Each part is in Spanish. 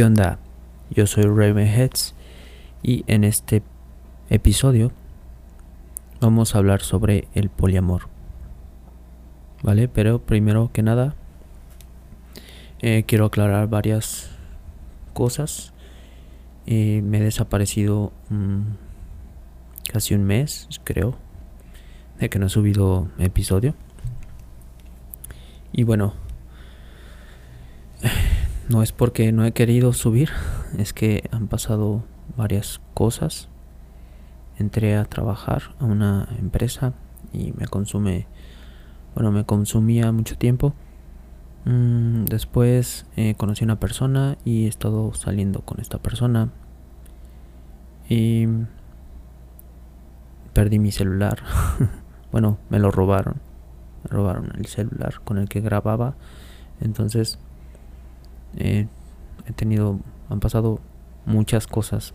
¿Qué onda? Yo soy Ravenheads y en este episodio vamos a hablar sobre el poliamor. ¿Vale? Pero primero que nada eh, quiero aclarar varias cosas. Eh, me he desaparecido mm, casi un mes, creo, de que no he subido episodio. Y bueno, no es porque no he querido subir, es que han pasado varias cosas. Entré a trabajar a una empresa y me consume, bueno, me consumía mucho tiempo. Mm, después eh, conocí a una persona y he estado saliendo con esta persona. Y perdí mi celular. bueno, me lo robaron. Me robaron el celular con el que grababa. Entonces he tenido, han pasado muchas cosas,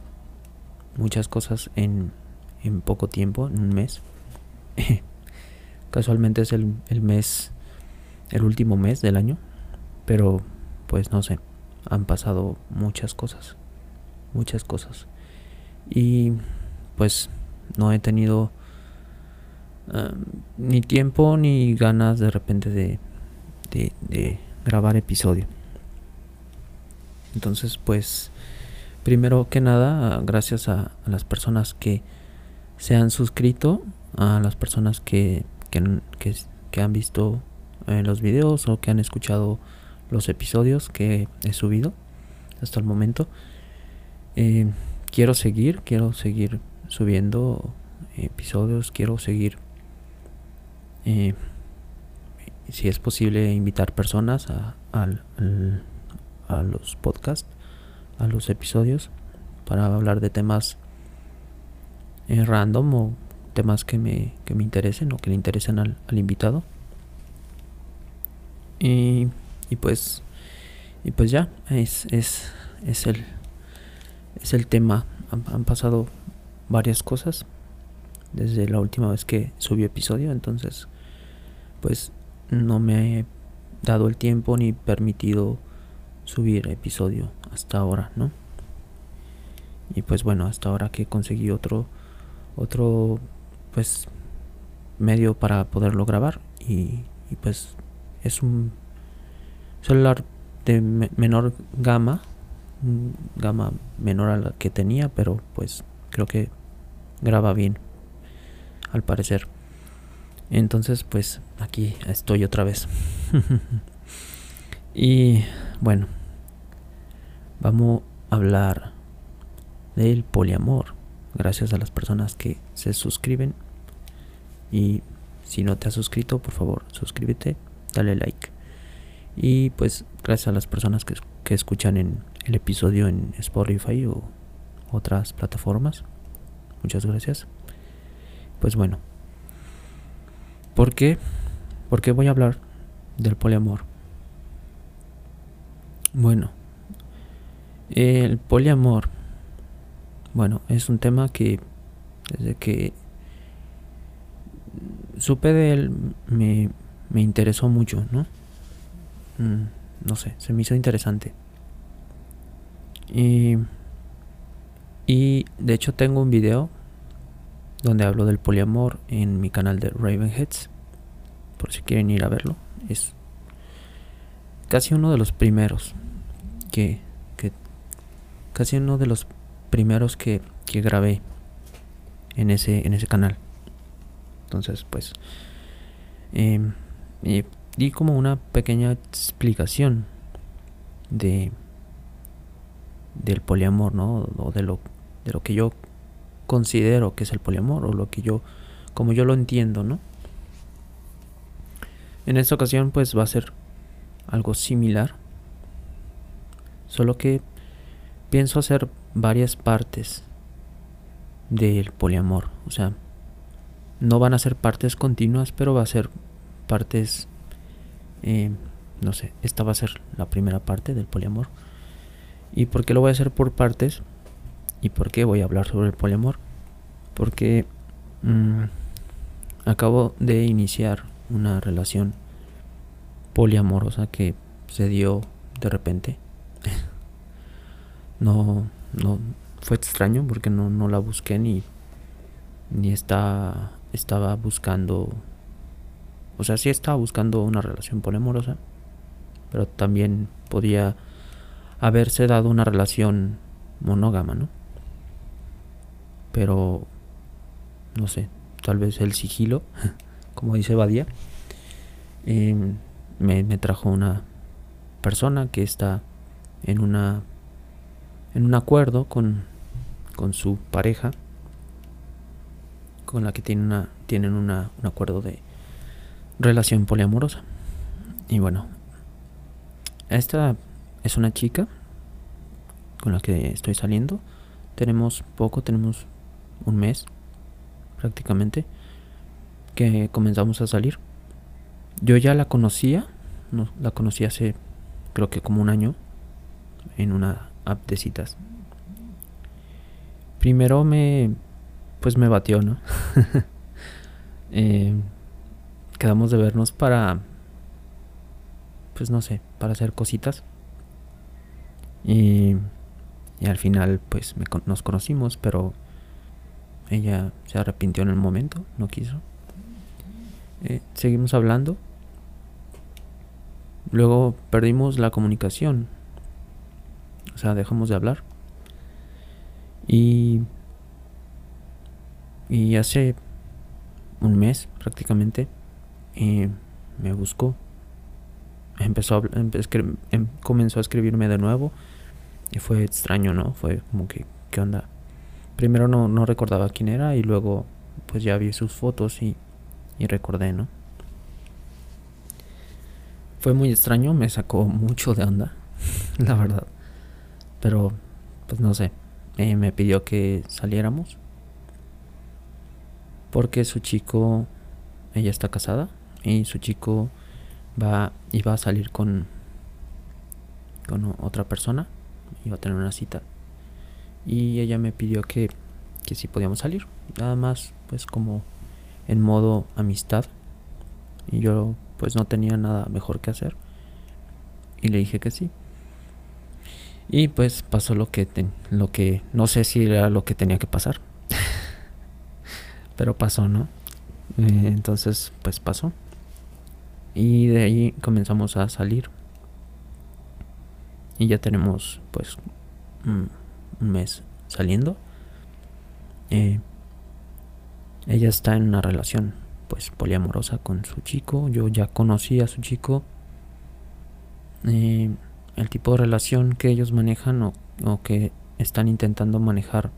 muchas cosas en, en poco tiempo, en un mes. Casualmente es el, el mes, el último mes del año, pero pues no sé, han pasado muchas cosas, muchas cosas. Y pues no he tenido ni tiempo ni ganas de repente de, de grabar episodio. Entonces, pues, primero que nada, gracias a, las personas que se han suscrito, a las personas que, que, han visto eh, los videos o que han escuchado los episodios que he subido hasta el momento. Eh, quiero seguir, quiero seguir subiendo episodios, quiero seguir, eh, si es posible, invitar personas a, al a los podcasts, a los episodios, para hablar de temas eh, random o temas que me, que me interesen o que le interesen al, invitado. Y, y, pues y pues ya es, es, es el es el tema han, han, pasado varias cosas desde la última vez que subí episodio entonces pues no me he dado el tiempo ni permitido subir episodio hasta ahora, ¿no? Y pues bueno, hasta ahora que conseguí otro otro pues medio para poderlo grabar y, pues es un celular de menor gama, gama menor a la que tenía, pero pues creo que graba bien al parecer. Entonces, pues aquí estoy otra vez. y bueno, vamos a hablar del poliamor. Gracias a las personas que se suscriben. Y si no te has suscrito, por favor, suscríbete, dale like. Y pues gracias a las personas que, que escuchan en el episodio en Spotify o otras plataformas. Muchas gracias. Pues bueno. ¿Por qué? ¿Por qué voy a hablar del poliamor? Bueno, el poliamor, bueno, es un tema que desde que supe de él me, me interesó mucho, ¿no? Mm, no sé, se me hizo interesante. Y, y de hecho tengo un video donde hablo del poliamor en mi canal de Ravenheads. Por si quieren ir a verlo. Es casi uno de los primeros que, casi uno de los primeros que, que grabé en ese, en ese canal. Entonces, pues, eh, di como una pequeña explicación de del poliamor, ¿no? O de lo, de lo que yo considero que es el poliamor o lo que yo, como yo lo entiendo, ¿no? En esta ocasión, pues va a ser algo similar Solo que pienso hacer varias partes del poliamor. O sea, no van a ser partes continuas, pero va a ser partes... Eh, no sé, esta va a ser la primera parte del poliamor. ¿Y por qué lo voy a hacer por partes? ¿Y por qué voy a hablar sobre el poliamor? Porque mm, acabo de iniciar una relación poliamorosa que se dio de repente no, no, fue extraño porque no, no la busqué ni, ni está, estaba buscando, o sea, sí estaba buscando una relación poliamorosa, pero también podía haberse dado una relación monógama, ¿no? Pero, no sé, tal vez el sigilo, como dice Badía, em, me, me trajo una persona que está en una en un acuerdo con, con su pareja con la que tienen una tienen una, un acuerdo de relación poliamorosa. Y bueno esta es una chica con la que estoy saliendo. Tenemos poco tenemos un mes prácticamente que comenzamos a salir. Yo ya la conocía no, la conocí hace creo que como un año en una app de citas. Primero me, pues me batió, ¿no? eh, quedamos de vernos para, pues no sé, para hacer cositas. Y, y al final, pues me, nos conocimos, pero ella se arrepintió en el momento, no quiso. Eh, seguimos hablando Luego perdimos la comunicación. O sea, dejamos de hablar. Y, y hace un mes prácticamente eh, me buscó. Empezó a, em, comenzó a escribirme de nuevo. Y fue extraño, ¿no? Fue como que, ¿qué onda? Primero no, no recordaba quién era y luego pues ya vi sus fotos y, y recordé, ¿no? Fue muy extraño, me sacó mucho de onda, la verdad. Pero, pues no sé, eh, me pidió que saliéramos. Porque su chico, ella está casada y su chico va, iba a salir con, con otra persona, iba a tener una cita. Y ella me pidió que, que si podíamos salir. Nada más, pues como en modo amistad. Y yo pues no tenía nada mejor que hacer. Y le dije que sí. Y pues pasó lo que, lo que no sé si era lo que tenía que pasar. Pero pasó, ¿no? Eh, entonces, pues pasó. Y de ahí comenzamos a salir. Y ya tenemos pues un, mes saliendo. Eh, ella está en una relación pues poliamorosa con su chico. Yo ya conocí a su chico. Eh, el tipo de relación que ellos manejan o, que están intentando manejar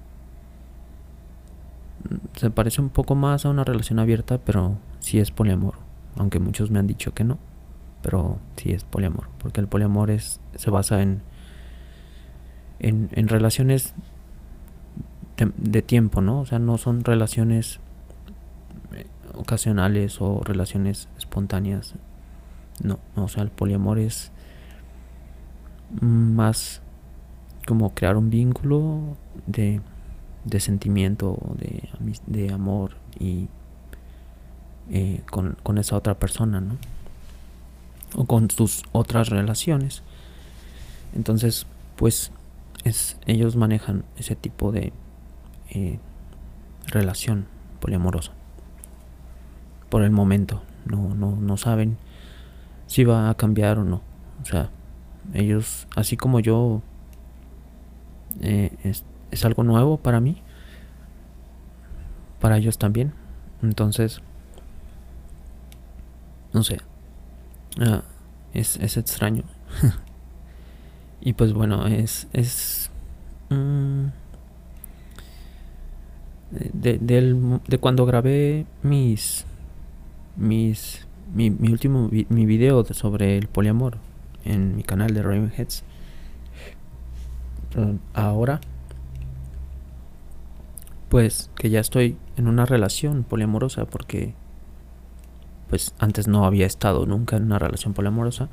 mm, se parece un poco más a una relación abierta, pero sí es poliamor. Aunque muchos me han dicho que no, pero sí es poliamor. Porque el poliamor es, se basa en, en, relaciones de, de, tiempo, ¿no? O sea, no son relaciones ocasionales o relaciones espontáneas. No, o sea, el poliamor es más como crear un vínculo de, de sentimiento, de, de amor y eh, con, con, esa otra persona, ¿no? O con sus otras relaciones. Entonces, pues es, ellos manejan ese tipo de eh, relación poliamorosa por el momento. No, no, no saben si va a cambiar o no. O sea, ellos, así como yo, eh, es, es, algo nuevo para mí, para ellos también. Entonces, no sé, ah, es, es extraño. y pues bueno, es, es mm, de, de cuando grabé mis mis, mi, mi último mi video sobre el poliamor en mi canal de Ravenheads. Ahora, pues que ya estoy en una relación poliamorosa porque pues antes no había estado nunca en una relación poliamorosa.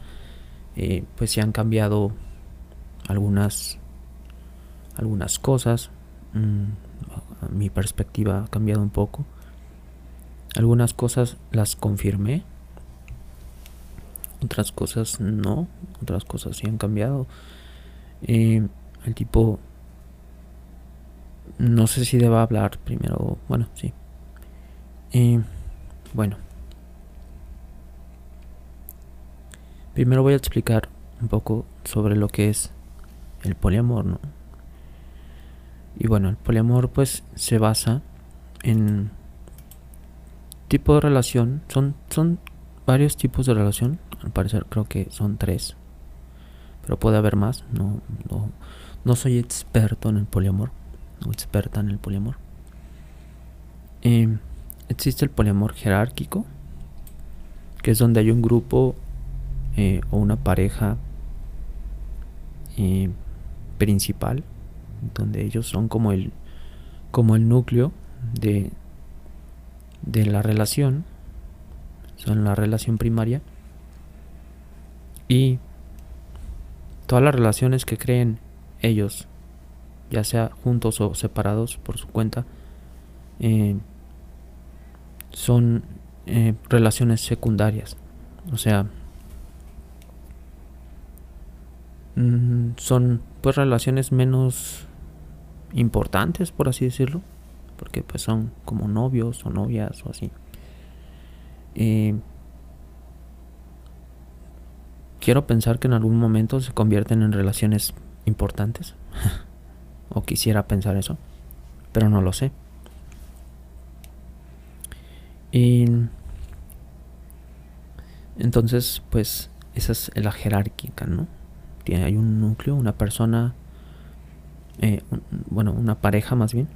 Eh, pues se han cambiado algunas algunas cosas. Mm, mi perspectiva ha cambiado un poco. Algunas cosas las confirmé, otras cosas no, otras cosas sí han cambiado. el tipo no sé si deba hablar primero, bueno, sí. Eh, bueno. Primero voy a explicar un poco sobre lo que es el poliamor, ¿no? Y bueno, el poliamor pues se basa en tipo de relación, son, son varios tipos de relación, al parecer creo que son tres, pero puede haber más, no, no, soy experto en el poliamor experta en el poliamor. Em, existe el poliamor jerárquico, que es donde hay un grupo eh, o una pareja eh, principal, donde ellos son como el, como el núcleo de, de la relación, son la relación primaria, y todas las relaciones que creen ellos ya sea juntos o separados por su cuenta, eh, son eh, relaciones secundarias. O sea, mm, son pues relaciones menos importantes, por así decirlo, porque pues son como novios o novias o así. Quiero pensar que en algún momento se convierten en relaciones importantes. O quisiera pensar eso. Pero no lo sé. Y entonces, pues, esa es la jerárquica, ¿no? Hay un núcleo, una persona, eh, bueno, una pareja más bien,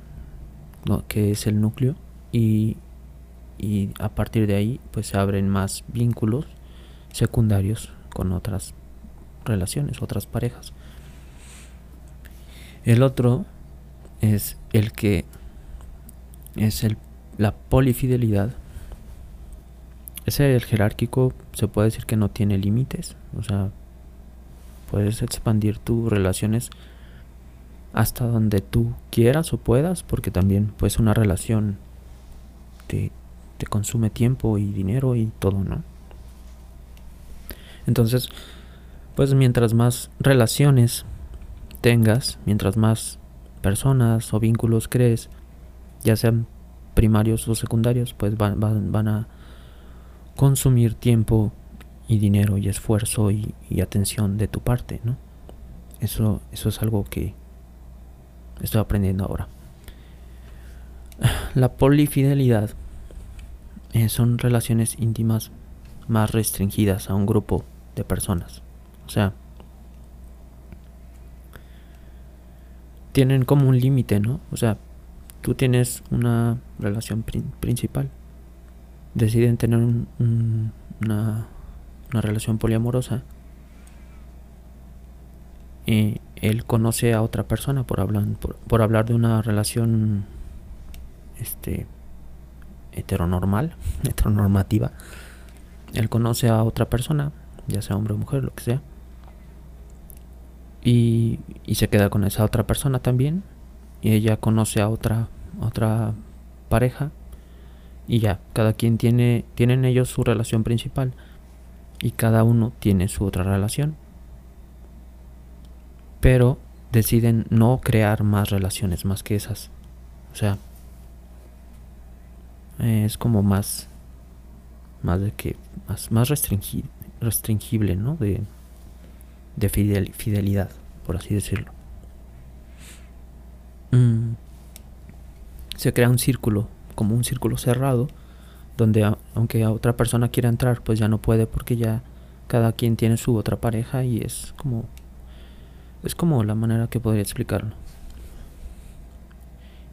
que es el núcleo, y, y a partir de ahí, pues se abren más vínculos secundarios con otras relaciones, otras parejas. El otro es el que es el, la polifidelidad. Ese el jerárquico se puede decir que no tiene límites. O sea, puedes expandir tus relaciones hasta donde tú quieras o puedas, porque también pues una relación te, te consume tiempo y dinero y todo, ¿no? Entonces, pues mientras más relaciones tengas, mientras más personas o vínculos crees, ya sean primarios o secundarios, pues van, a consumir tiempo y dinero y esfuerzo y, atención de tu parte, ¿no? Eso, eso es algo que estoy aprendiendo ahora. La polifidelidad eh, son relaciones íntimas más restringidas a un grupo de personas. O sea, tienen como un límite, ¿no? O sea, tú tienes una relación principal, deciden tener una, relación poliamorosa y él conoce a otra persona por hablar, por, hablar de una relación este heteronormal, heteronormativa. Él conoce a otra persona, ya sea hombre o mujer, lo que sea y, se queda con esa otra persona también y ella conoce a otra otra pareja y ya cada quien tiene tienen ellos su relación principal y cada uno tiene su otra relación pero deciden no crear más relaciones más que esas o sea es como más más de que más, más restringible no de de fidelidad, por así decirlo. Mm. Se crea un círculo, como un círculo cerrado, donde aunque a otra persona quiera entrar, pues ya no puede porque ya cada quien tiene su otra pareja y es como es como la manera que podría explicarlo.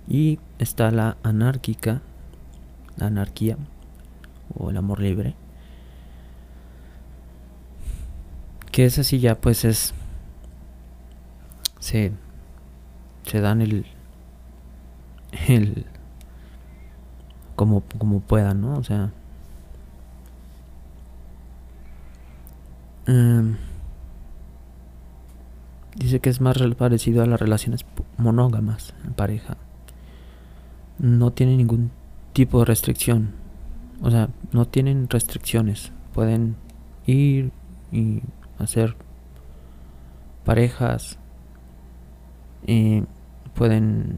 Y está la anárquica, anarquía o el amor libre, que es así ya pues es se se dan el el como como puedan no o sea em, dice que es más parecido a las relaciones monógamas en pareja. No tiene ningún tipo de restricción o sea no tienen restricciones pueden ir y hacer parejas Y pueden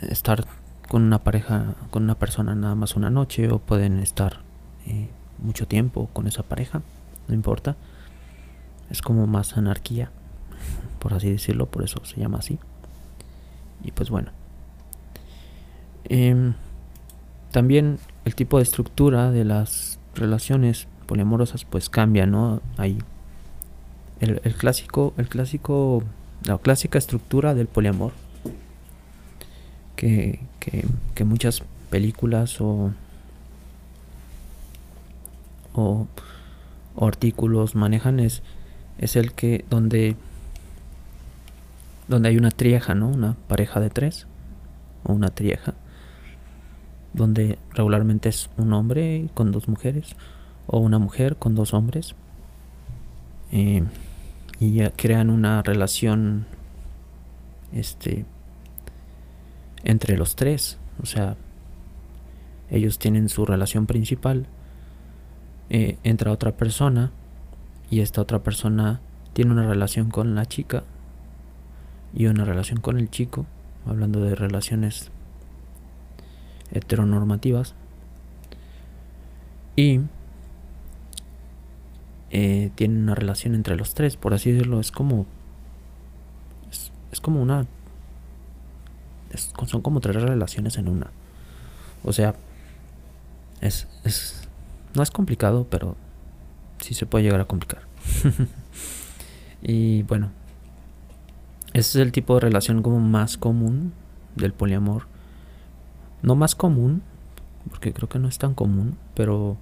estar con una pareja, con una persona nada más una noche o pueden estar eh, mucho tiempo con esa pareja, no importa. Es como más anarquía, por así decirlo, por eso se llama así. Y pues bueno. Em, también el tipo de estructura de las relaciones poliamorosas pues cambia, ¿no? Ahí. El, el clásico, el clásico, la clásica estructura del poliamor que, que, muchas películas o, o, artículos manejan es, es el que donde donde hay una trieja, ¿no? Una pareja de tres o una trieja donde regularmente es un hombre con dos mujeres o una mujer con dos hombres eh, y ya crean una relación este entre los tres. O sea, ellos tienen su relación principal, eh, entra otra persona y esta otra persona tiene una relación con la chica y una relación con el chico, hablando de relaciones heteronormativas. Y eh, tienen una relación entre los tres, por así decirlo, es como es como una son como tres relaciones en una. O sea, es, es, no es complicado, pero sí se puede llegar a complicar. y bueno, ese es el tipo de relación como más común del poliamor. No más común, porque creo que no es tan común, pero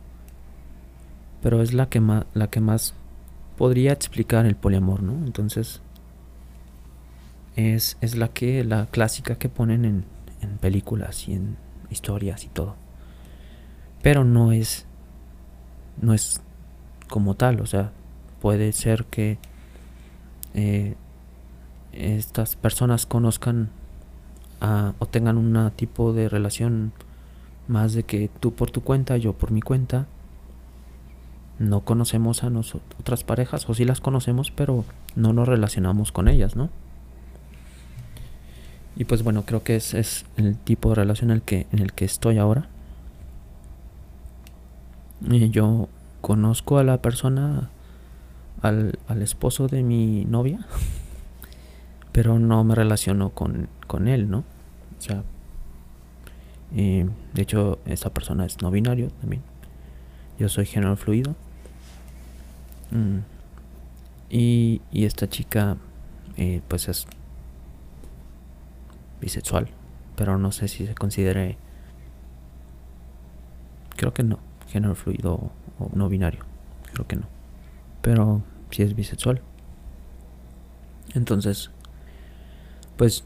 pero es la que más la que más podría explicar el poliamor, ¿no? Entonces, es, es la que, la clásica que ponen en, en películas y en historias y todo. Pero no es, no es como tal, o sea, puede ser que eh, estas personas conozcan o tengan un tipo de relación más de que tú por tu cuenta, yo por mi cuenta. No conocemos a otras parejas, o sí las conocemos, pero no nos relacionamos con ellas, ¿no? Y pues bueno, creo que ese es el tipo de relación en el que, en el que estoy ahora. Y yo conozco a la persona, al, esposo de mi novia, pero no me relaciono con, él, ¿no? O sea, de hecho, esa persona es no binario también. Yo soy género fluido. Mm. Y, y esta chica, eh, pues es bisexual, pero no sé si se considere, creo que no, género fluido o no binario, creo que no, pero si es bisexual. Entonces, pues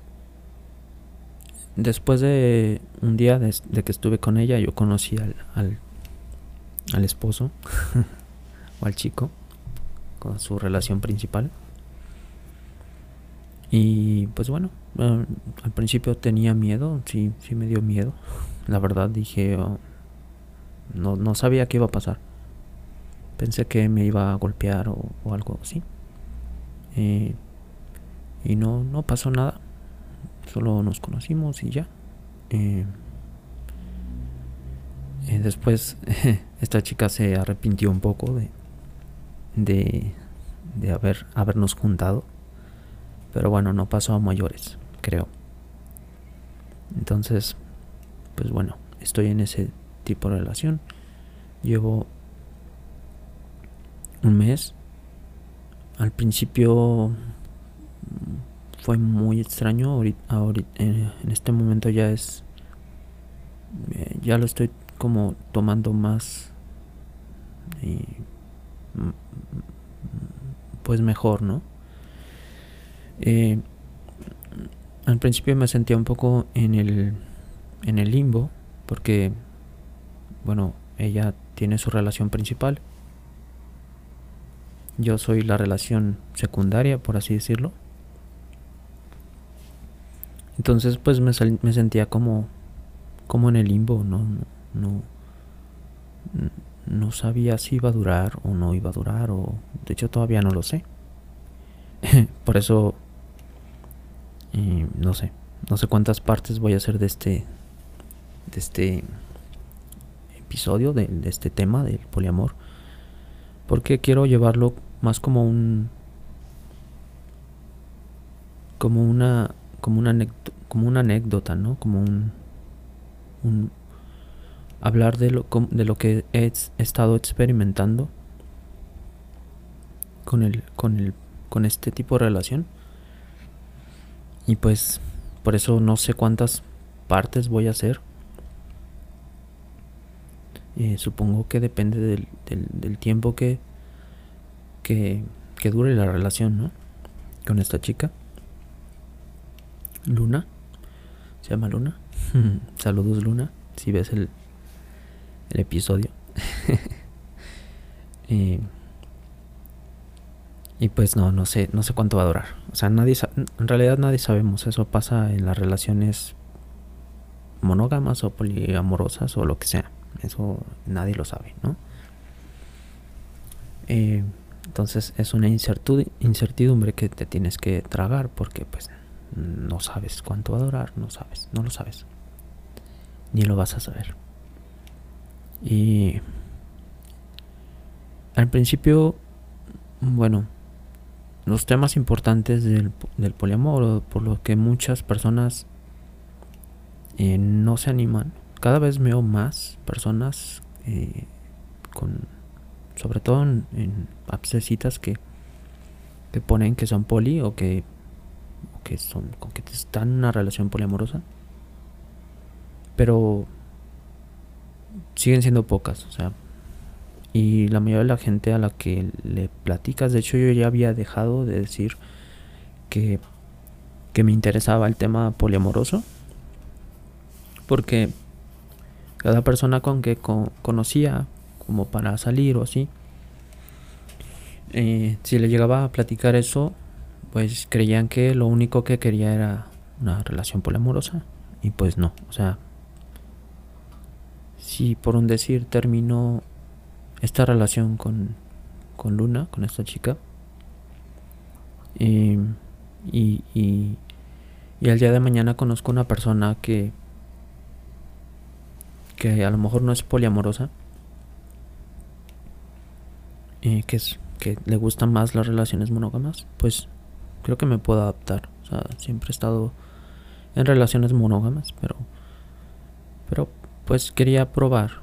después de un día de, que estuve con ella, yo conocí al, al, al esposo o al chico con su relación principal. Y pues bueno, al principio tenía miedo, sí, sí me dio miedo. La verdad dije, oh, no, no sabía qué iba a pasar. Pensé que me iba a golpear o, algo así. Eh, y no, no pasó nada. Solo nos conocimos y ya. Eh, eh, después esta chica se arrepintió un poco de, de, de haber, habernos juntado pero bueno, no pasó a mayores, creo. Entonces, pues bueno, estoy en ese tipo de relación. Llevo un mes. Al principio fue muy extraño. Ahorita, en este momento ya es. Eh, ya lo estoy como tomando más. Mm, mm, pues mejor, ¿no? Eh, al principio me sentía un poco en el, en el limbo, porque, bueno, ella tiene su relación principal. Yo soy la relación secundaria, por así decirlo. Entonces, pues me, me sentía como, como en el limbo, no, no, no sabía si iba a durar o no iba a durar, o de hecho todavía no lo sé. por eso Y no sé, no sé cuántas partes voy a hacer de este de este episodio de, de este tema del poliamor porque quiero llevarlo más como un como una como una como una anécdota no como un, hablar de lo de lo que he estado experimentando con el con el con este tipo de relación y pues por eso no sé cuántas partes voy a hacer eh, supongo que depende del, del, tiempo que, que, que, dure la relación, ¿no? Con esta chica. Luna. Se llama Luna. Saludos Luna, si ves el, el episodio. y, y pues no, no sé, no sé cuánto va a durar. O sea, nadie en realidad nadie sabemos. Eso pasa en las relaciones monógamas o poliamorosas o lo que sea. Eso nadie lo sabe, ¿no? Eh, entonces es una incertidumbre que te tienes que tragar porque pues no sabes cuánto va a durar, no sabes, no lo sabes. Ni lo vas a saber. Y al principio, bueno, los temas importantes del, del poliamor, por lo que muchas personas eh, no se animan, cada vez veo más personas eh, con sobre todo en, en que que ponen que son poli o que que son con que están en una relación poliamorosa pero siguen siendo pocas o sea y la mayoría de la gente a la que le platicas de hecho yo ya había dejado de decir que que me interesaba el tema poliamoroso porque cada persona con que conocía como para salir o así eh, si le llegaba a platicar eso pues creían que lo único que quería era una relación poliamorosa y pues no. O sea si por un decir terminó esta relación con, con Luna con esta chica eh, y, y, y al día de mañana conozco una persona que que a lo mejor no es poliamorosa, eh, que es que le gustan más las relaciones monógamas, pues creo que me puedo adaptar. O sea, siempre he estado en relaciones monógamas, pero pero pues quería probar,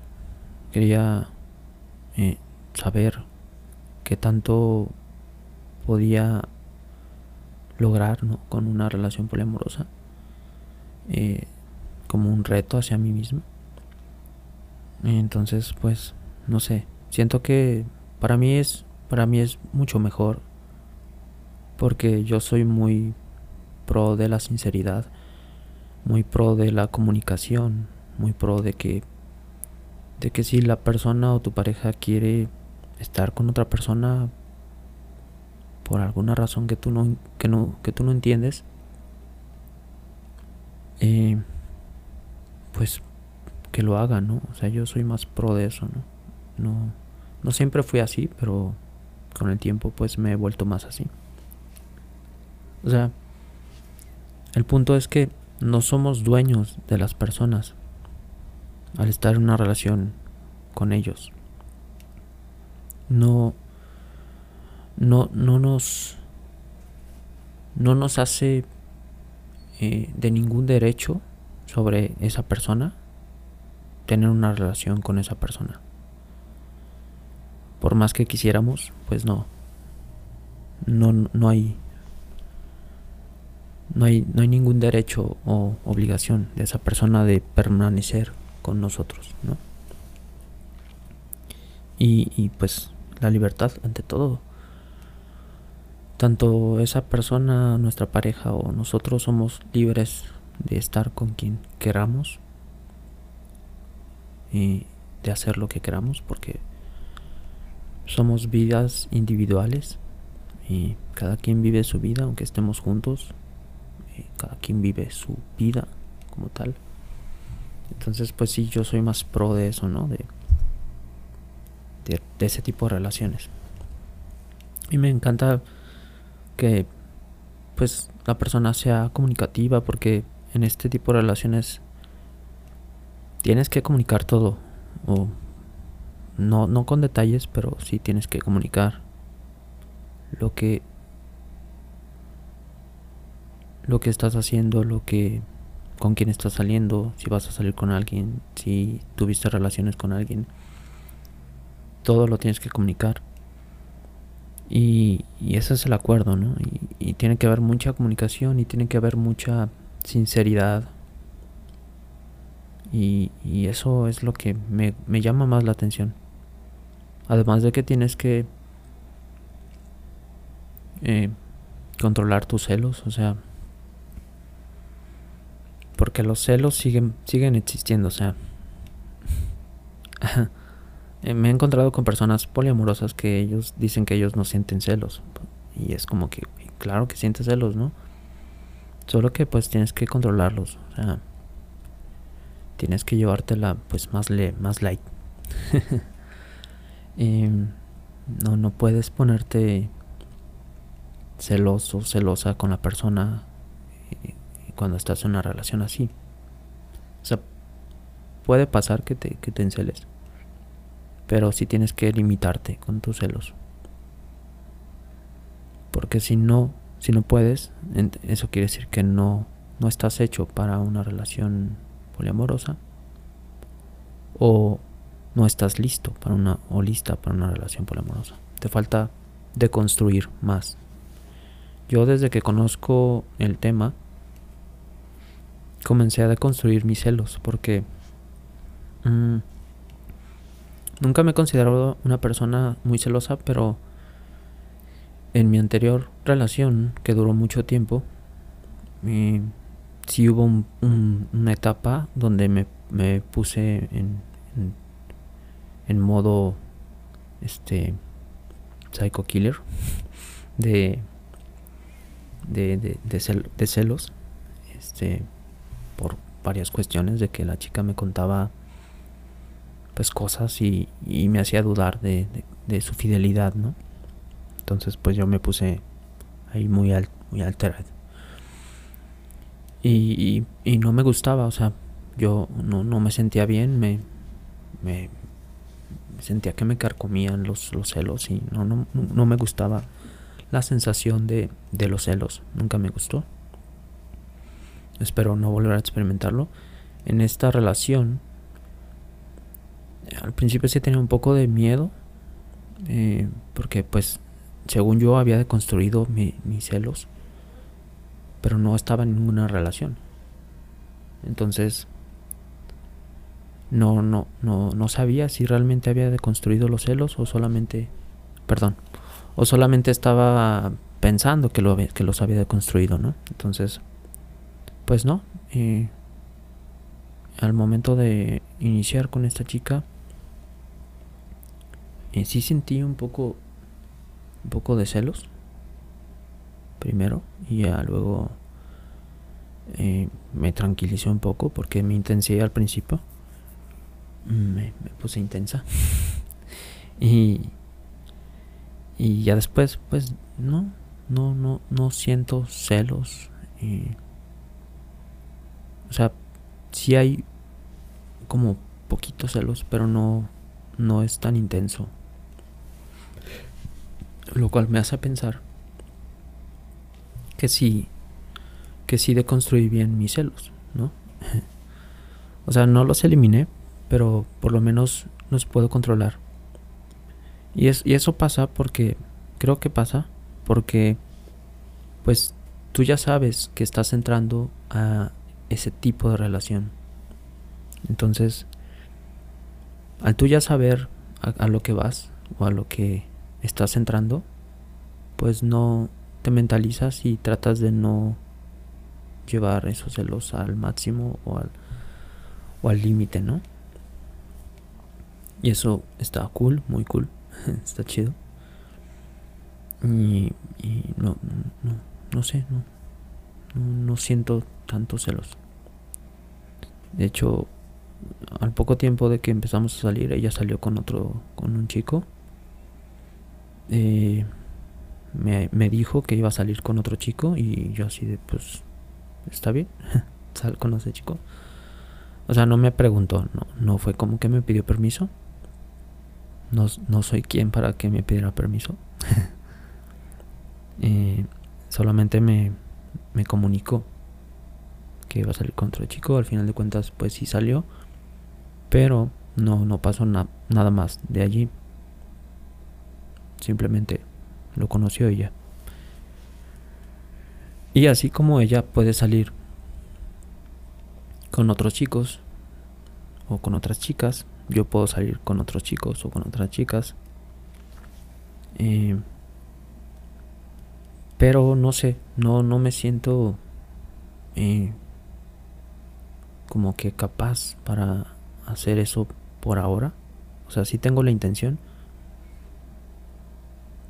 quería eh, saber qué tanto podía lograr ¿no? con una relación poliamorosa eh, como un reto hacia mí mismo entonces, pues, no sé, siento que para mí es para mí es mucho mejor porque yo soy muy pro de la sinceridad, muy pro de la comunicación, muy pro de que de que si la persona o tu pareja quiere estar con otra persona por alguna razón que tú no que no que tú no entiendes eh, pues que lo haga, ¿no? O sea, yo soy más pro de eso, ¿no? No, no siempre fui así, pero con el tiempo pues me he vuelto más así. O sea, el punto es que no somos dueños de las personas al estar en una relación con ellos. No, no, no nos, no nos hace eh, de ningún derecho sobre esa persona tener una relación con esa persona. Por más que quisiéramos, pues no. No, no hay. No hay, no hay ningún derecho o obligación de esa persona de permanecer con nosotros, ¿no? Y, y pues la libertad ante todo. Tanto esa persona, nuestra pareja o nosotros somos libres de estar con quien queramos y de hacer lo que queramos porque somos vidas individuales y cada quien vive su vida aunque estemos juntos cada quien vive su vida como tal. Entonces pues sí yo soy más pro de eso no de, de, ese tipo de relaciones. Y me encanta que pues la persona sea comunicativa porque en este tipo de relaciones tienes que comunicar todo o no, no con detalles, pero sí tienes que comunicar lo que lo que estás haciendo, lo que con quién estás saliendo, si vas a salir con alguien, si tuviste relaciones con alguien. Todo lo tienes que comunicar. Y, ese es el acuerdo, ¿no? Y, tiene que haber mucha comunicación y tiene que haber mucha sinceridad. Y, eso es lo que me, llama más la atención. Además de que tienes que eh, controlar tus celos, o sea, porque los celos siguen, siguen existiendo, o sea, eh, me he encontrado con personas poliamorosas que ellos dicen que ellos no sienten celos y es como que, claro que sientes celos, ¿no? Solo que pues tienes que controlarlos, o sea, tienes que llevártela pues más, le, más light. Em, no, no puedes ponerte celoso, celosa con la persona cuando estás en una relación así. O sea, puede pasar que te, que te enceles. Pero sí tienes que limitarte con tus celos. Porque si no, si no puedes, eso quiere decir que no, no estás hecho para una relación poliamorosa. O no estás listo para una o lista para una relación poliamorosa. Te falta de construir más. Yo desde que conozco el tema comencé a deconstruir mis celos porque mm, nunca me he considerado una persona muy celosa, pero en mi anterior relación que duró mucho tiempo, eh, sí hubo una etapa donde me, me puse en en modo este psycho killer de de, de, de, celos este por varias cuestiones de que la chica me contaba pues cosas y, me hacía dudar de, su fidelidad no entonces pues yo me puse ahí muy al, muy alterado y, y, no me gustaba o sea yo no, no me sentía bien me, me, sentía que me carcomían los, los celos y no, no, no, me gustaba la sensación de, de los celos. Nunca me gustó. Espero no volver a experimentarlo. En esta relación, al principio sí tenía un poco de miedo, eh, porque pues según yo había deconstruido mi, mis celos, pero no estaba en ninguna relación. Entonces no, no, no, no sabía si realmente había deconstruido los celos o solamente, perdón, o solamente estaba pensando que, lo, que los había deconstruido, ¿no? Entonces, pues no. al momento de iniciar con esta chica, eh, sí sentí un poco, un poco de celos, primero, y ya luego eh, me tranquilicé un poco porque me intensé al principio me, puse intensa. y, y ya después, pues no, no, no, no siento celos. O sea, sí hay como poquitos celos, pero no, no es tan intenso. Lo cual me hace pensar que sí, que sí deconstruí bien mis celos, ¿no? o sea, no los eliminé, pero por lo menos nos puedo controlar. Y, es, y eso pasa porque, creo que pasa porque, pues tú ya sabes que estás entrando a ese tipo de relación. Entonces, al tú ya saber a, lo que vas o a lo que estás entrando, pues no te mentalizas y tratas de no llevar esos celos al máximo o al o al límite, ¿no? Y eso está cool, muy cool. está chido. Y, no, no, no sé, no, no, siento tantos celos. De hecho, al poco tiempo de que empezamos a salir, ella salió con otro, con un chico. Eh, me, me dijo que iba a salir con otro chico y yo así de, pues, está bien, sal con ese chico. O sea, no me preguntó, no, no fue como que me pidió permiso. No, no soy quien para que me pidiera permiso. eh, solamente me, me comunicó que iba a salir con otro chico. Al final de cuentas, pues sí salió. Pero no, no pasó nada más de allí. Simplemente lo conoció ella. Y así como ella puede salir con otros chicos o con otras chicas, yo puedo salir con otros chicos o con otras chicas. Eh, pero no sé, no, no me siento eh, como que capaz para hacer eso por ahora. O sea, sí tengo la intención.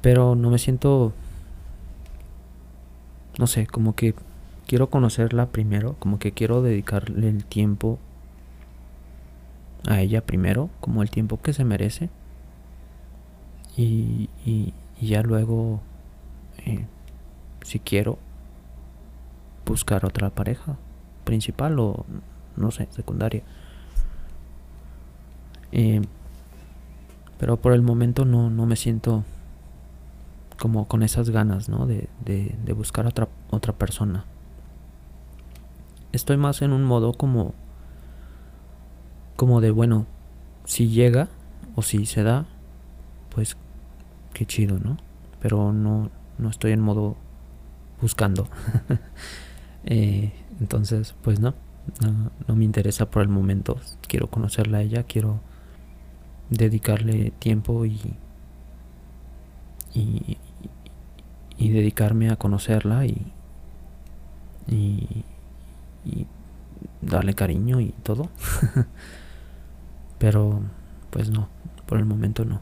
Pero no me siento... No sé, como que quiero conocerla primero. Como que quiero dedicarle el tiempo a ella primero. Como el tiempo que se merece. Y, y, ya luego, eh, si quiero, buscar otra pareja principal o no sé, secundaria. Eh, pero por el momento no, no me siento como con esas ganas, ¿no? De, de, buscar otra, otra persona. Estoy más en un modo como, como de, bueno, si llega o si se da, pues qué chido, ¿no? Pero no, no estoy en modo buscando. eh, entonces, pues no, no, me interesa por el momento. Quiero conocerla a ella, quiero dedicarle tiempo y, y, dedicarme a conocerla y, y darle cariño y todo. Pero pues no, por el momento no.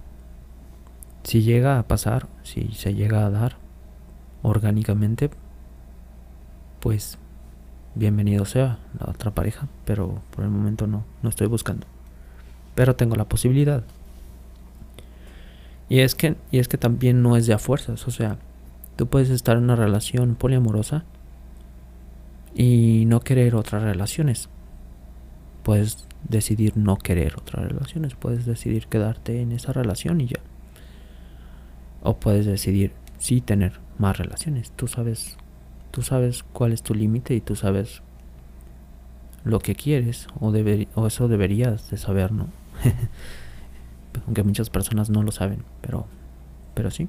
Si llega a pasar, si se llega a dar orgánicamente, pues bienvenido sea la otra pareja, pero por el momento no, no estoy buscando. Pero tengo la posibilidad. Y es que, y es que también no es de a fuerzas, o sea, tú puedes estar en una relación poliamorosa y no querer otras relaciones. Puedes decidir no querer otras relaciones, puedes decidir quedarte en esa relación y ya. O puedes decidir sí tener más relaciones. Tú sabes tú sabes cuál es tu límite y tú sabes lo que quieres o, o eso deberías de saber, ¿no? Aunque muchas personas no lo saben, pero, pero sí.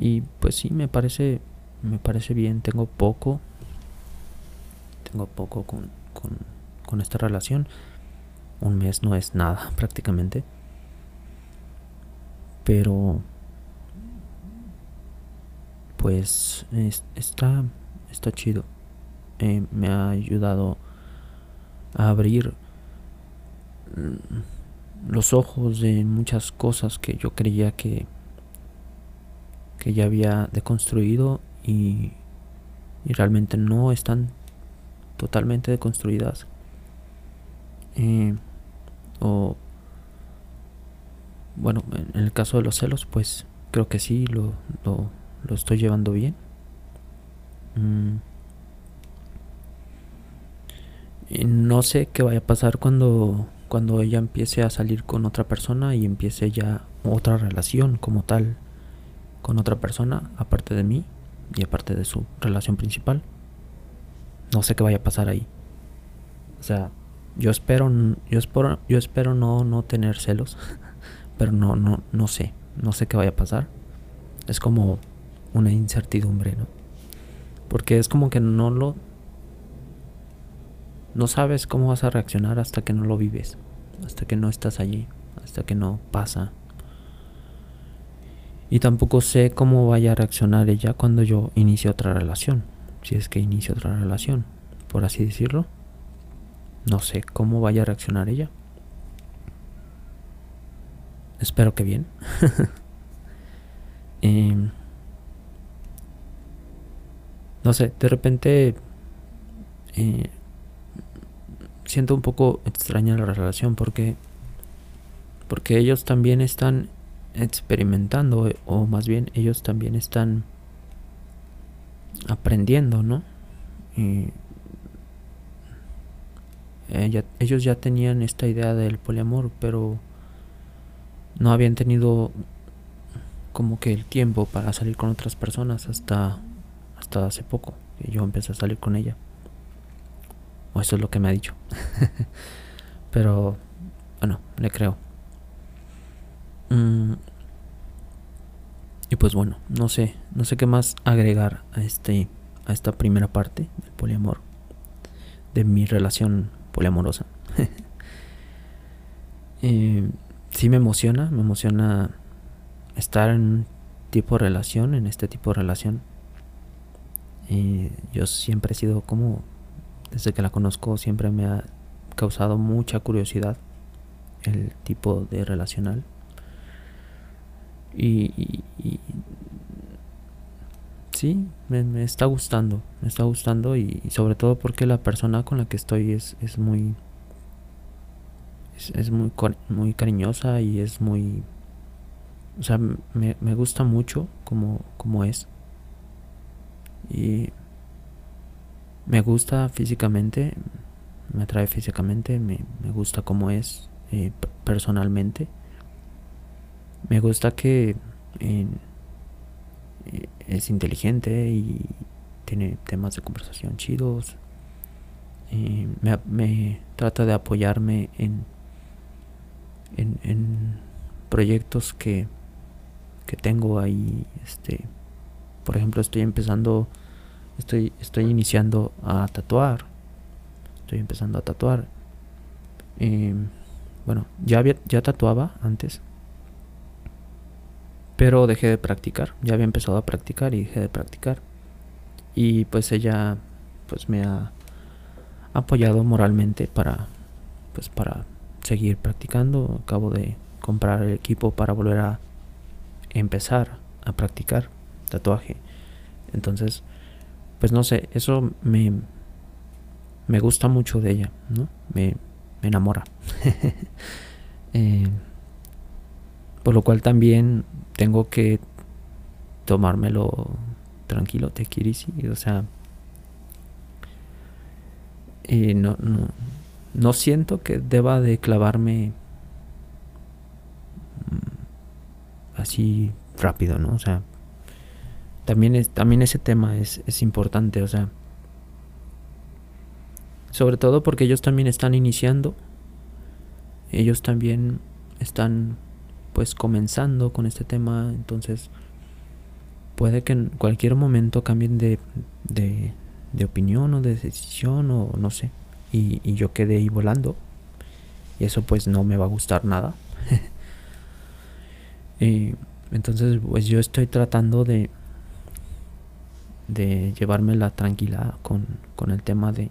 Y pues sí, me parece, me parece bien. Tengo poco, tengo poco con, con, con esta relación. Un mes no es nada prácticamente. Pero pues está, está chido. Eh, me ha ayudado a abrir mm, los ojos de muchas cosas que yo creía que, que ya había deconstruido y, y realmente no están totalmente deconstruidas. Eh, o bueno, en el caso de los celos, pues creo que sí lo, lo, lo estoy llevando bien. Mm. Y no sé qué vaya a pasar cuando, cuando ella empiece a salir con otra persona y empiece ya otra relación como tal con otra persona, aparte de mí y aparte de su relación principal. No sé qué vaya a pasar ahí. O sea, yo espero, yo espero, yo espero no, no tener celos, pero no, no, no sé, no sé qué vaya a pasar. Es como una incertidumbre, ¿no? Porque es como que no lo... No sabes cómo vas a reaccionar hasta que no lo vives, hasta que no estás allí, hasta que no pasa. Y tampoco sé cómo vaya a reaccionar ella cuando yo inicie otra relación, si es que inicie otra relación, por así decirlo. No sé cómo vaya a reaccionar ella. Espero que bien. eh, no sé, de repente eh, siento un poco extraña la relación porque porque ellos también están experimentando o más bien ellos también están aprendiendo, ¿no? Y ellos ya tenían esta idea del poliamor, pero no habían tenido como que el tiempo para salir con otras personas hasta hasta hace poco que yo empecé a salir con ella. O eso es lo que me ha dicho. pero bueno, le creo. Mm, y pues bueno, no sé, no sé qué más agregar a este a esta primera parte del poliamor de mi relación poliamorosa. eh, sí me emociona, me emociona estar en un tipo de relación, en este tipo de relación. Y yo siempre he sido como, desde que la conozco, siempre me ha causado mucha curiosidad el tipo de relacional. Y, sí, me, está gustando, me está gustando y, sobre todo porque la persona con la que estoy es, es muy es, muy, muy cariñosa y es muy o sea, me, me gusta mucho como, como es y me gusta físicamente, me atrae físicamente, me, me gusta como es eh, personalmente me gusta que eh, es inteligente y tiene temas de conversación chidos. Eh, me, trata de apoyarme en, en, proyectos que, que tengo ahí. Este, por ejemplo, estoy empezando, estoy, estoy iniciando a tatuar. Estoy empezando a tatuar. Eh, bueno, ya, había, ya tatuaba antes, pero dejé de practicar, ya había empezado a practicar y dejé de practicar. Y pues ella pues me ha apoyado moralmente para pues para seguir practicando. Acabo de comprar el equipo para volver a empezar a practicar tatuaje. Entonces, pues no sé, eso me me gusta mucho de ella, ¿no? Me, me enamora. eh, por lo cual también tengo que tomármelo tranquilo, te o sea, y no, no, no siento que deba de clavarme mm, así rápido, ¿no? O sea, también, es, también ese tema es, es importante, o sea, sobre todo porque ellos también están iniciando, ellos también están pues comenzando con este tema, entonces puede que en cualquier momento cambien de, de, opinión o de decisión o no sé, y, yo quedé ahí volando, y eso pues no me va a gustar nada. y entonces pues yo estoy tratando de de llevármela tranquila con, con el tema de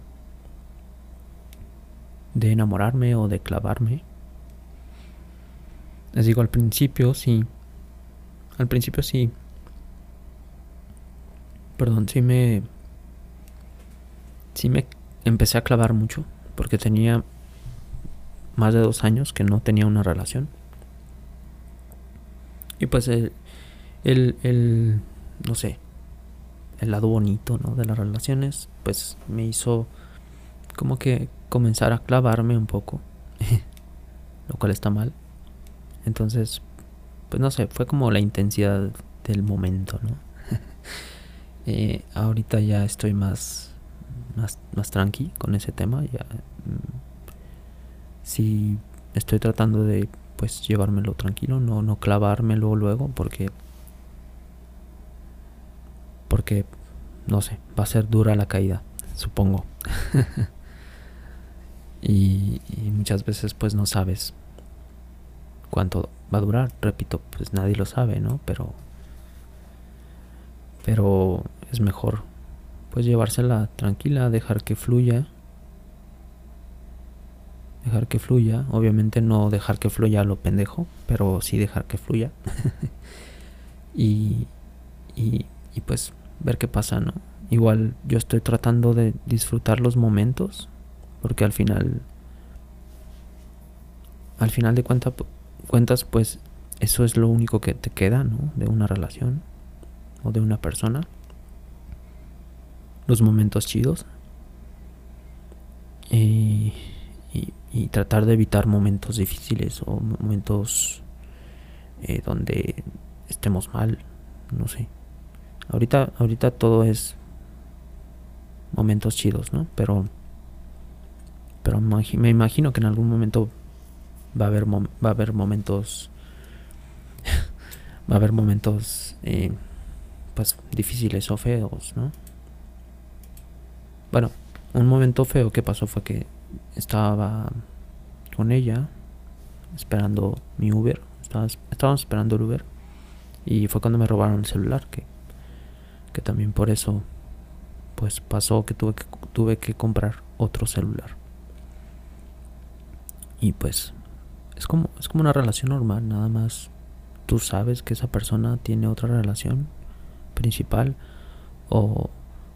de enamorarme o de clavarme les digo, al principio sí. Al principio sí. Perdón, sí me... Sí me empecé a clavar mucho. Porque tenía más de dos años que no tenía una relación. Y pues el, el, el no sé, el lado bonito, ¿no? De las relaciones, pues me hizo como que comenzar a clavarme un poco. Lo cual está mal. Entonces, pues no sé, fue como la intensidad del momento, ¿no? Eh, ahorita ya estoy más, más, más tranqui con ese tema. Ya, mm, sí, estoy tratando de pues llevármelo tranquilo, no, no clavármelo luego porque porque no sé, va a ser dura la caída, supongo. y, muchas veces pues no sabes cuánto va a durar, repito, pues nadie lo sabe, ¿no? Pero pero es mejor pues llevársela tranquila, dejar que fluya. Dejar que fluya, obviamente no dejar que fluya lo pendejo, pero sí dejar que fluya. y, y pues ver qué pasa, ¿no? Igual yo estoy tratando de disfrutar los momentos, porque al final, al final de cuentas, pues eso es lo único que te queda, ¿no? De una relación o de una persona. Los momentos chidos. Y, y, tratar de evitar momentos difíciles o momentos eh, donde estemos mal. No sé. Ahorita, ahorita todo es momentos chidos, ¿no? Pero, pero me imagino que en algún momento va a haber, va a haber momentos va a haber momentos eh, pues difíciles o feos, ¿no? Bueno, un momento feo que pasó fue que estaba con ella esperando mi Uber, estábamos esperando el Uber y fue cuando me robaron el celular que, que también por eso pues pasó que tuve que tuve que comprar otro celular. Y pues es como es como una relación normal, nada más tú sabes que esa persona tiene otra relación principal o,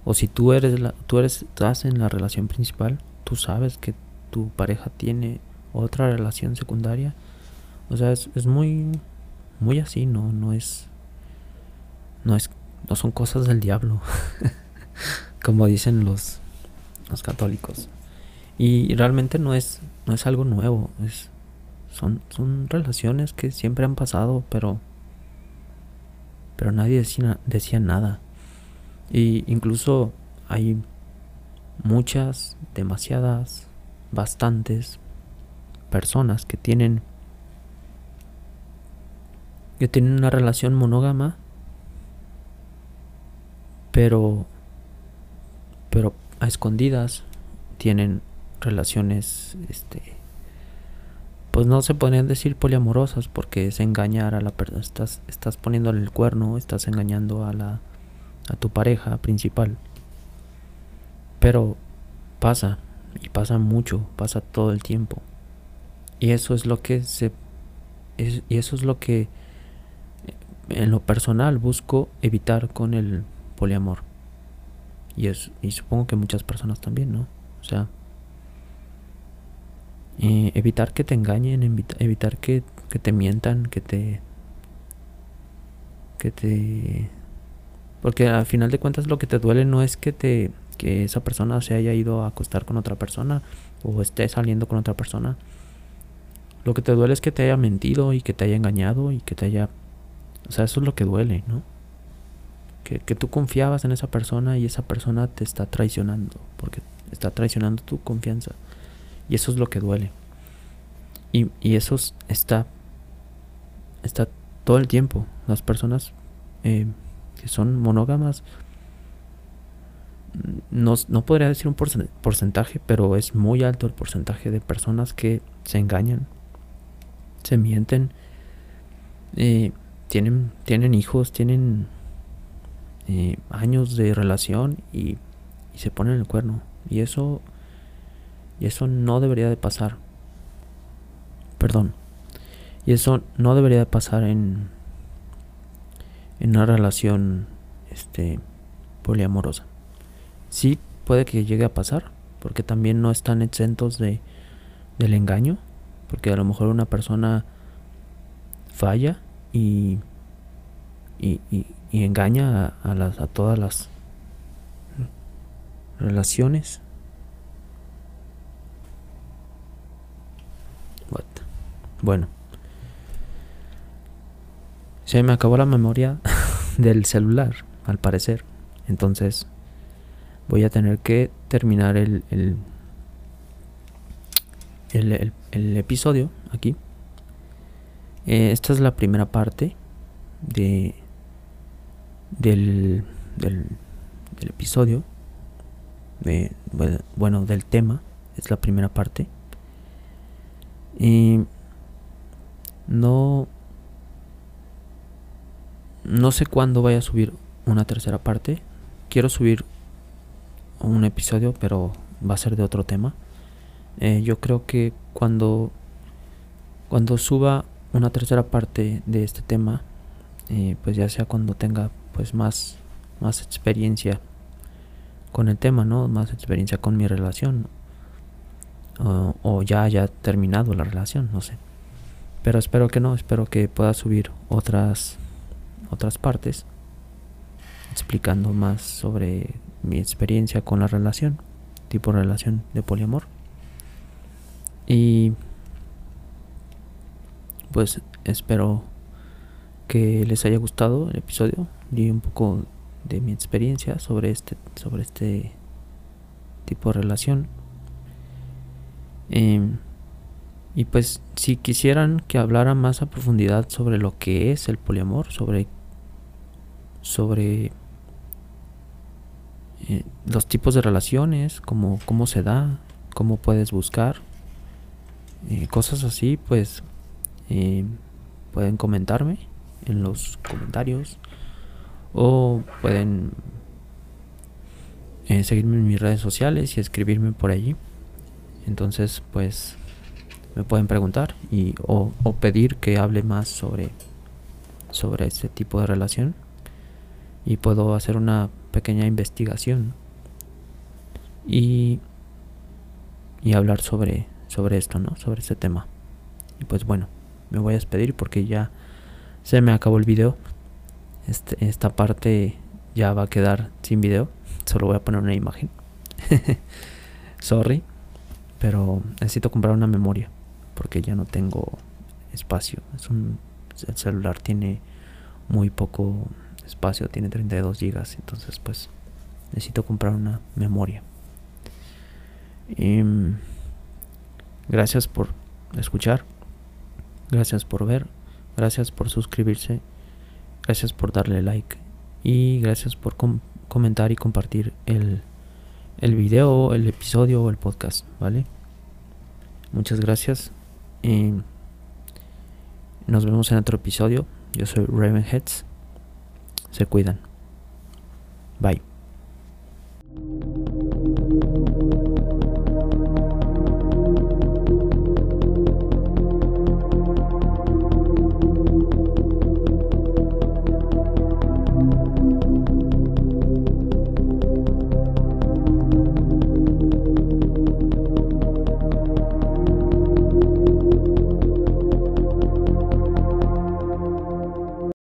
o si tú eres la, tú eres estás en la relación principal, tú sabes que tu pareja tiene otra relación secundaria. O sea, es, es muy muy así, no no es no es no son cosas del diablo. como dicen los los católicos. Y realmente no es no es algo nuevo, es son, son relaciones que siempre han pasado, pero pero nadie decía, decía nada. Y incluso hay muchas, demasiadas, bastantes personas que tienen que tienen una relación monógama pero pero a escondidas tienen relaciones este pues no se podrían decir poliamorosas porque es engañar a la persona, estás, estás poniéndole el cuerno, estás engañando a la a tu pareja principal. Pero pasa, y pasa mucho, pasa todo el tiempo. Y eso es lo que se y eso es lo que en lo personal busco evitar con el poliamor. Y es y supongo que muchas personas también, ¿no? O sea, eh, evitar que te engañen, evitar que, te mientan, que te... que te... Porque al final de cuentas lo que te duele no es que te que esa persona se haya ido a acostar con otra persona o esté saliendo con otra persona. Lo que te duele es que te haya mentido y que te haya engañado y que te haya... O sea, eso es lo que duele, ¿no? Que, que tú confiabas en esa persona y esa persona te está traicionando, porque está traicionando tu confianza. Y eso es lo que duele. Y, eso está, está todo el tiempo. Las personas eh, que son monógamas, no, no podría decir un porcentaje, pero es muy alto el porcentaje de personas que se engañan, se mienten, eh, tienen, tienen hijos, tienen eh, años de relación y, y se ponen el cuerno. Y eso y eso no debería de pasar. Perdón. Y eso no debería de pasar en, en una relación este, poliamorosa. Sí puede que llegue a pasar, porque también no están exentos de, del engaño, porque a lo mejor una persona falla y, y, engaña a, las, a todas las relaciones Bueno. Se me acabó la memoria del celular, al parecer. Entonces voy a tener que terminar el, el, el, episodio aquí. Eh, esta es la primera parte de del, del, episodio. Bueno, del tema. Es la primera parte. Y no no sé cuándo vaya a subir una tercera parte. Quiero subir un episodio, pero va a ser de otro tema. Eh, yo creo que cuando cuando suba una tercera parte de este tema, eh, pues ya sea cuando tenga pues más más experiencia con el tema, ¿no? Más experiencia con mi relación o ya haya terminado la relación, no sé. pero espero que no, espero que pueda subir otras otras partes explicando más sobre mi experiencia con la relación, tipo relación de poliamor. Y pues espero que les haya gustado el episodio y un poco de mi experiencia sobre este sobre este tipo de relación. Em, y pues si quisieran que hablara más a profundidad sobre lo que es el poliamor, sobre sobre eh, los tipos de relaciones, cómo, cómo se da, cómo puedes buscar, eh, cosas así, pues eh, pueden comentarme en los comentarios o pueden seguirme en mis redes sociales y escribirme por allí. Entonces, pues me pueden preguntar y o, o pedir que hable más sobre sobre este tipo de relación y puedo hacer una pequeña investigación y, y hablar sobre, sobre esto, ¿no? Sobre este tema. Y pues bueno, me voy a despedir porque ya se me acabó el video. Este, esta parte ya va a quedar sin video. Solo voy a poner una imagen. Sorry. Pero necesito comprar una memoria. Porque ya no tengo espacio. Es un, el celular tiene muy poco espacio, tiene 32 gigas, entonces pues necesito comprar una memoria. Mm, gracias por escuchar, gracias por ver, gracias por suscribirse, gracias por darle like y gracias por comentar y compartir el, el video, el episodio o el podcast, ¿vale? Muchas gracias y nos vemos en otro episodio. Yo soy Ravenheads se cuidan. Bye.